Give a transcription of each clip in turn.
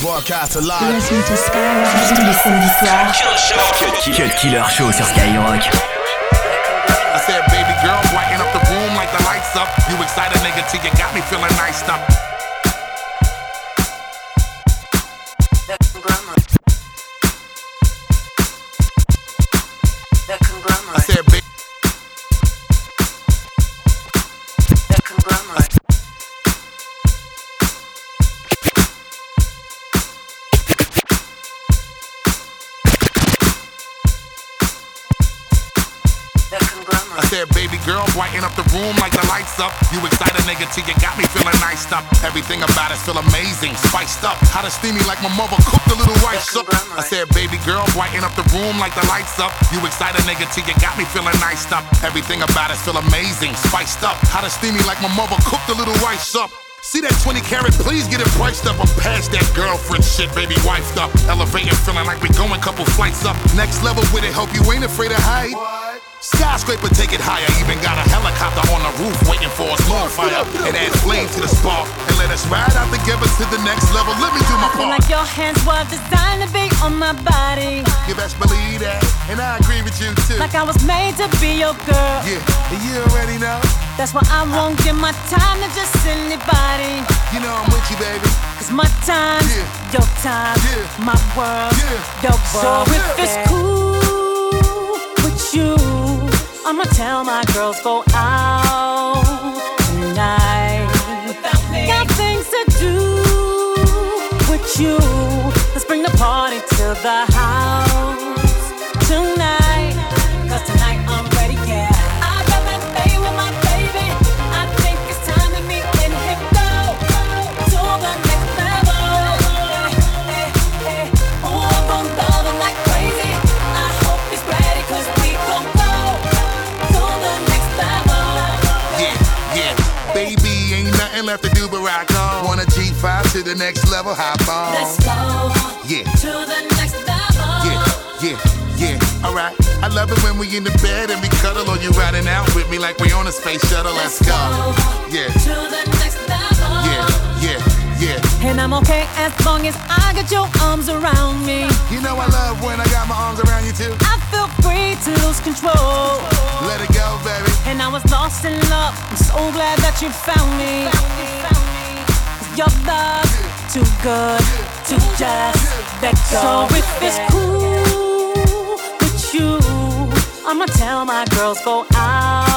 Broadcast live. Skyrock tous les samedis soirs. Cut Killer Show sur Skyrock. I said, baby girl, brighten up the room like the lights up. You excited, nigga, till you got me feeling nice up. Said, baby girl, brighten up the room like the lights up. You excited, nigga, till you got me feeling nice up. Everything about it feel amazing, spiced up. Hot and steamy like my mother cooked a little rice up. I said, baby girl, brighten up the room like the lights up. You excited, nigga, till you got me feeling nice up. Everything about it feel amazing, spiced up. Hot and steamy like my mother cooked a little rice up. See that 20 carat, please get it priced up. I'm past that girlfriend shit, baby, wifed up. Elevating, feeling like we going couple flights up. Next level with it, hope you ain't afraid of height. Skyscraper, take it higher. Even got a helicopter on the roof waiting for us. Fire and add flame to the spark. And let us ride out together to the next level. Let me do my part. like your hands were designed to be on my body. You best believe that. And I agree with you too. Like I was made to be your girl. Yeah, and you already know. That's why I won't give my time to just anybody. You know I'm with you, baby. Cause my time, Yeah. your time, Yeah. my world, Yeah. your world. So if it's cool with you, I'ma tell my girls go out tonight. Got things to do with you. Let's bring the party to the nothing left to do but rock on. Want a G5 to the next level, hop on. Let's go Yeah. to the next level. Yeah, yeah, yeah, alright. I love it when we in the bed and we cuddle or you riding out with me like we on a space shuttle. Let's go. Yeah, To the next level. yeah, yeah, yeah. And I'm okay as long as I got your arms around me. You know I love when I got my arms around you too. I feel free to lose control. Let it go, baby. And I was lost in love. I'm so glad that you found me. 'Cause Your love too good to just let go. So if it's cool with you, I'ma tell my girls go out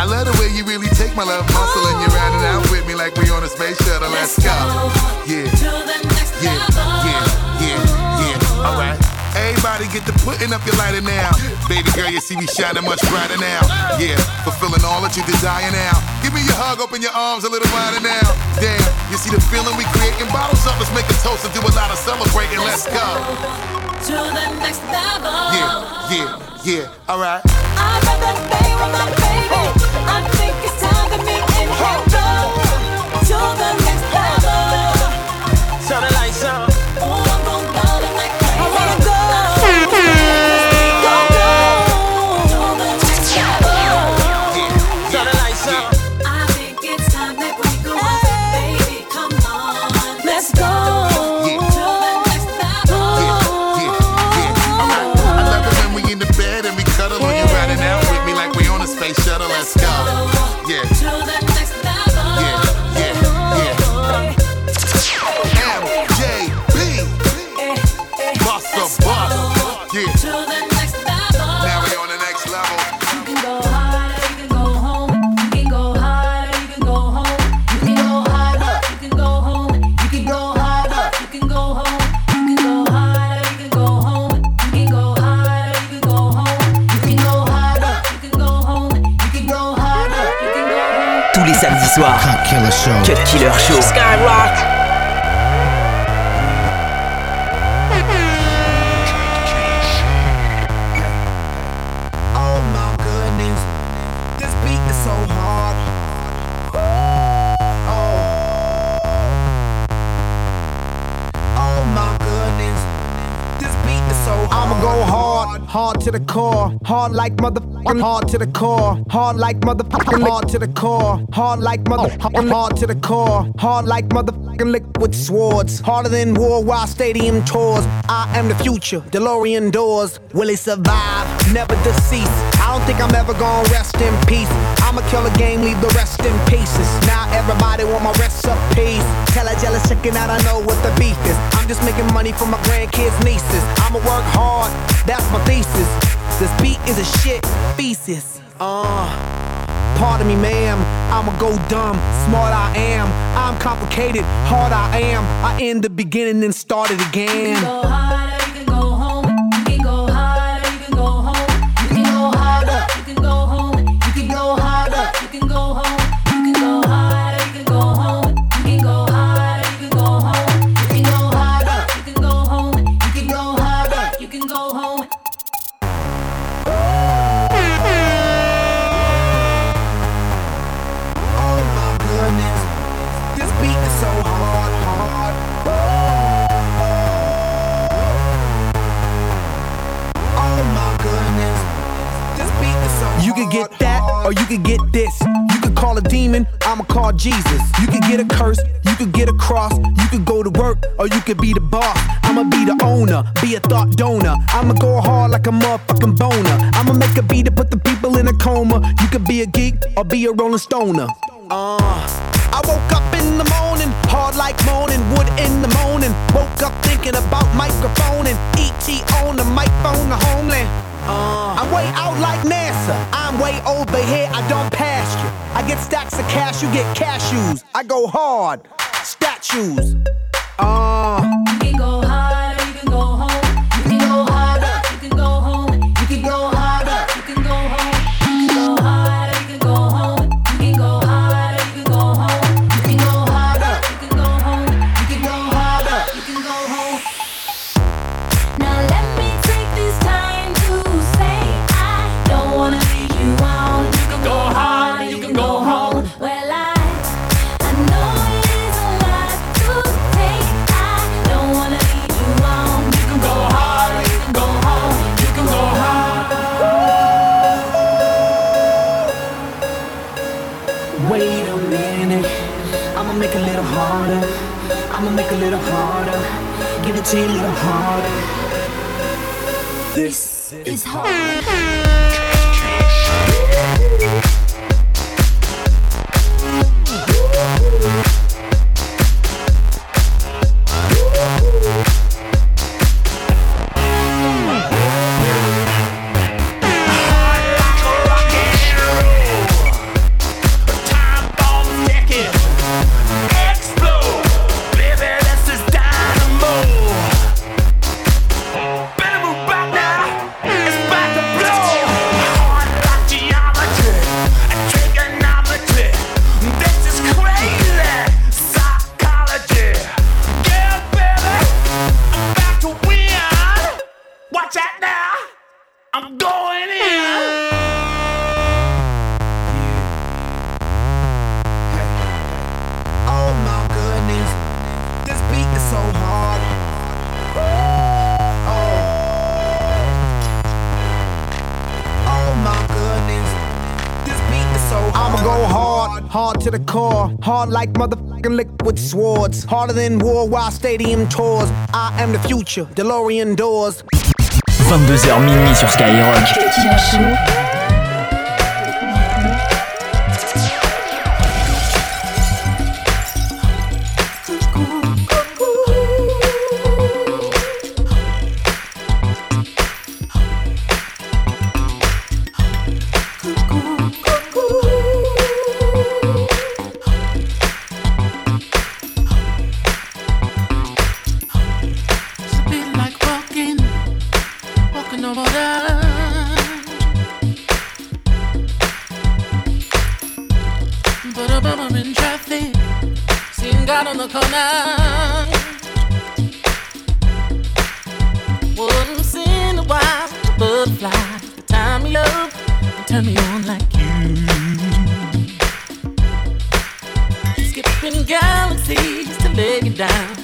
I love the way you really take my love muscle and you're riding out with me like we on a space shuttle. Let's go. Yeah, To the next yeah, level. yeah, yeah, yeah, alright. Everybody get to putting up your lighter now. Baby girl, you see me shining much brighter now. Yeah, fulfilling all that you desire now. Give me your hug, open your arms a little wider now. Damn, you see the feeling we creating? Bottles up, let's make a toast and do a lot of celebrating. Let's go. To the next level. Yeah, yeah, yeah, alright. I got I think it's time to meet and hit go to the samedi soir. Cut Killer Show. Cut Killer Show. Skyrock. hard to go hard hard to the core, hard like motherfucking hard to the core, hard like motherfucking hard to the core, hard like motherfucking hard to the core, hard like motherfucking liquid swords, harder than while stadium tours. I am the future, DeLorean doors. Will it survive? Never deceased. I don't think I'm ever gonna rest in peace. I'ma kill a game, leave the rest in pieces. Now everybody want my recipes. Tell a jealous chicken out I know what the beef is. I'm just making money for my grandkids, nieces. I'ma work hard, that's my thesis. This beat is a shit thesis. Uh, pardon me, ma'am. I'ma go dumb. Smart I am. I'm complicated. Hard I am. I end the beginning and start it again. Jesus. You could get a curse, you could get a cross. You could go to work, or you could be the boss. I'ma be the owner, be a thought donor. I'ma go hard like a motherfucking boner. I'ma make a beat to put the people in a coma. You could be a geek or be a rolling stoner. Uh, I woke up in the morning, hard like moaning, wood in the morning. Woke up thinking about microphone and ET on the microphone, the homeland. Uh, I'm way out like NASA. I'm way over here. I don't pass you. I get stacks of cash. You get cashews. I go hard. Statues. Uh. Give it to you a little harder. This It's hard. Hard, to the core, hard like motherfucking liquid swords, harder than war while stadium tours. I am the future, DeLorean doors. 22h minuit sur Skyrock. Seen God on the corner. Once in a while, butterfly. The time of love, turn me on like you. Skipping galaxies to lay it down.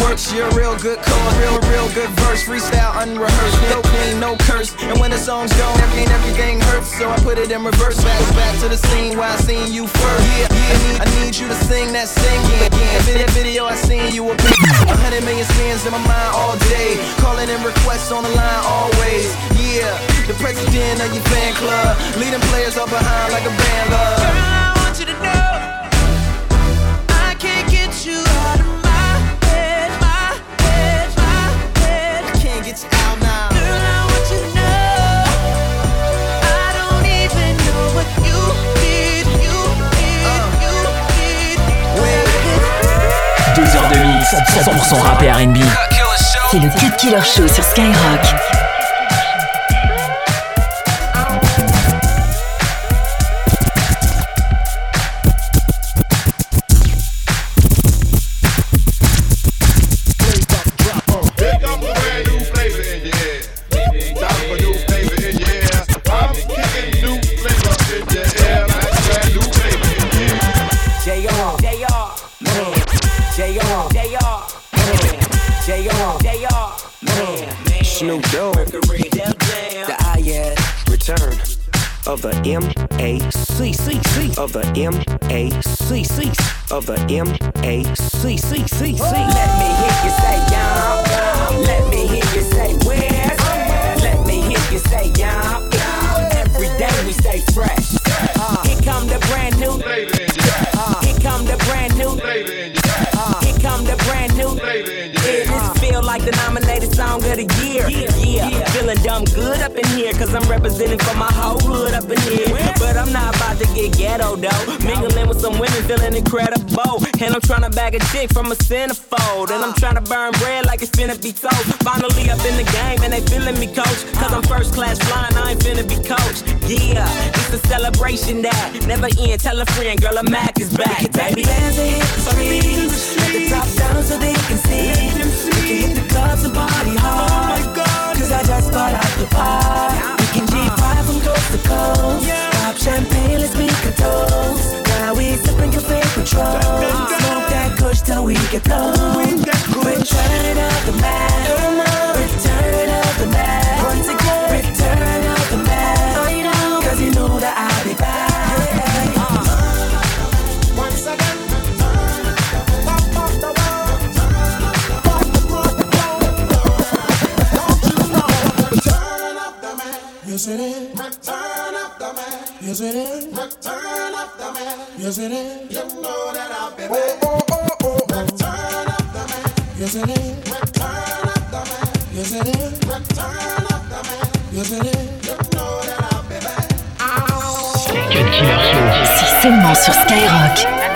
Works. You're real good chord, real, real good verse. Freestyle, unrehearsed, no clean, no curse. And when the song's gone, everything, everything hurts. So I put it in reverse, back, back to the scene where I seen you first. Yeah, yeah, I need, you to sing that singing again. Video, video, I seen you a a hundred million spins in my mind all day. Calling in requests on the line always. Yeah, the president of your fan club, leading players up behind like a band love. 100%, 100 rappé RB. C'est le Cut Killer Show sur Skyrock. Mercury, them down. the IS return of the M-A-C-C-C of the M-A-C-C of the M-A-C-C-C-C. Let me hear you say y'all. Let me hear you say where. Let me hear you say y'all. Every day we stay fresh. Uh, here come the brand new. Flavor in your ear. Uh, here come the brand new. Flavor in your ear. Uh, here come the brand new. Flavor in Yeah, this feel like the nominated song of the year. Yeah, feeling dumb good. Up in here, cause I'm representing for my whole hood up in here. But I'm not about to get ghetto though. Mingling with some women, feeling incredible. And I'm trying to bag a chick from a centerfold. And I'm trying to burn bread like it's finna be toast. Finally up in the game, and they feeling me, coach. Cause I'm first class flying, I ain't finna be coached. Yeah, it's a celebration that never end. Tell a friend, girl, a Mac is back, baby. Bands that hit the streets, the top down so they can see. We can hit the clubs and party hard. I out the park. We can G5 from coast to coast. Pop champagne, let's make a toast. Now we sipping favorite control. Smoke that kush till we get low. Return of the man. Return of the man. Return of the man. Yes it is. Return of the man. Yes it is. Return of the man. Yes it is. You know that I'll be back. Oh, oh, oh, oh. Return of the man. Yes it is. Return of the man. Yes it is. Return of the man. Yes it is. You know that I'll be back. Cut Killer Show. C'est seulement sur Skyrock.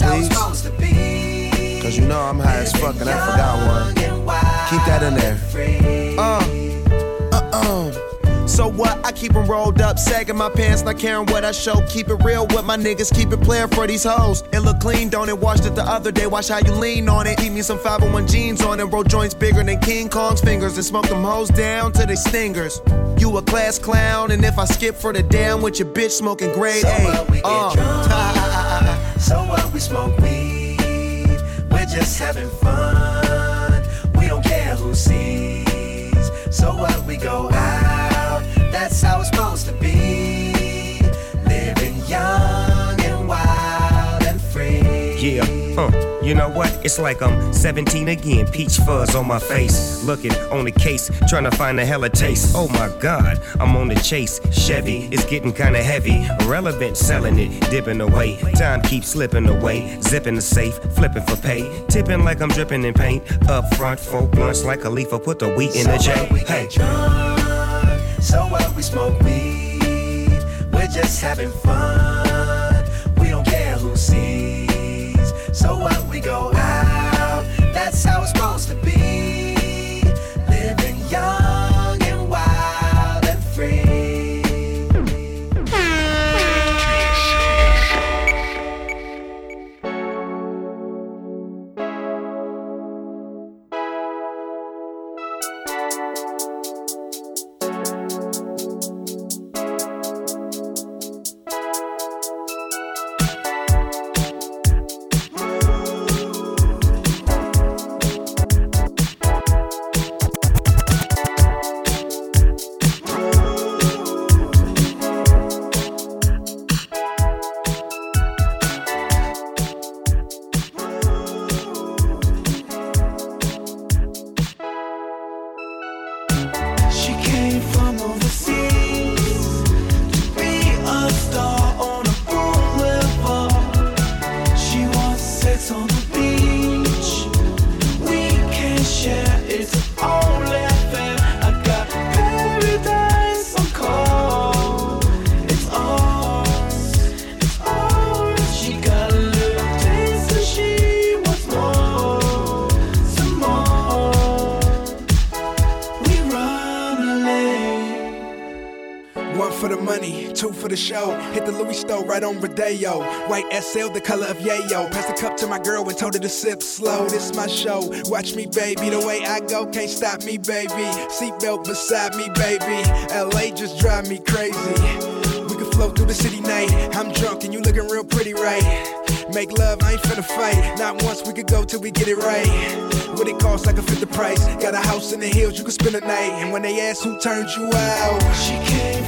Please. supposed to be. Cause you know I'm high as fuck and I forgot one. Keep that in there. Uh, uh, uh. So what? I keep 'em rolled up, sagging my pants, not caring what I show. Keep it real with my niggas, keep it playing for these hoes. It look on it? Washed it the other day, watch how you lean on it. Keep me some 501 jeans on it, roll joints bigger than King Kong's fingers, and smoke them hoes down to they stingers. You a class clown, and if I skip for the damn with your bitch smoking grade So A. what we get Uh. drunk. So what we smoke weed. We're just having fun. We don't care who sees. So what we go out. That's how it's supposed to be. Living young huh. You know what? It's like I'm 17 again, peach fuzz on my face. Looking on the case, trying to find a hella taste. Oh my god, I'm on the chase. Chevy is getting kinda heavy. Irrelevant, selling it, dipping away. Time keeps slipping away. Zipping the safe, flipping for pay. Tipping like I'm dripping in paint. Up front, four blunts like a leaf. I Put the wheat in the So J. what we Hey. get drunk. So what we smoke weed. We're just having fun. Go out. That's how it's supposed to be. Money, two for the show. Hit the Louis store right on Rodeo. White SL, the color of yayo. Pass the cup to my girl and told her to sip slow. This my show. Watch me, baby. The way I go can't stop me, baby. Seatbelt beside me, baby. LA just drive me crazy. We can flow through the city night. I'm drunk and you looking real pretty, right? Make love, I ain't finna fight. Not once we could go till we get it right. What it costs, I can fit the price. Got a house in the hills, you can spend a night. And when they ask who turned you out, She came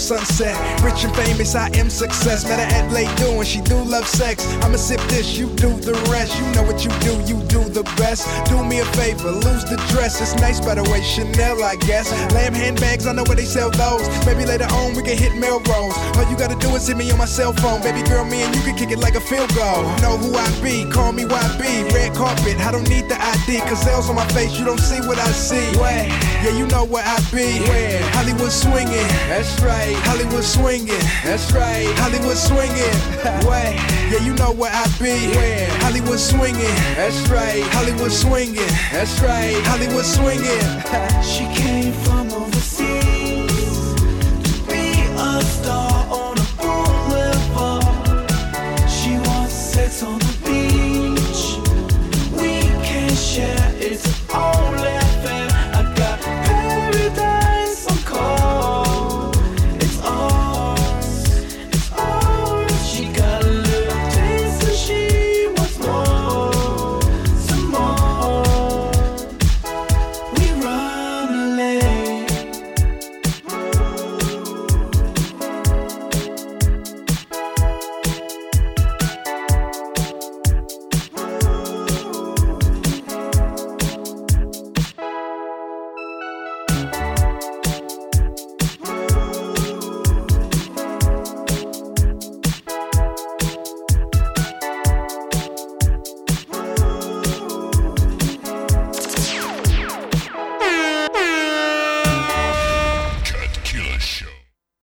Sunset. Rich and famous, I am success. Met her at late doing, she do love sex. I'ma sip this, you do the rest. You know what you do, you do the best. Do me a favor, lose the dress. It's nice by the way, Chanel, I guess. Lamb handbags, I know where they sell those. Maybe later on we can hit Melrose. All you gotta do is hit me on my cell phone. Baby girl, me and you can kick it like a field goal. Know who I be, call me YB. Red carpet, I don't need the ID. Cause L's on my face, you don't see what I see. Where? Yeah, you know where I be. Where? Hollywood swinging. That's right. Hollywood swinging. That's right. Hollywood swinging. Where? Yeah, you know where I be. Where? Hollywood swinging. That's right. Hollywood swinging. That's right. Hollywood swinging. She came from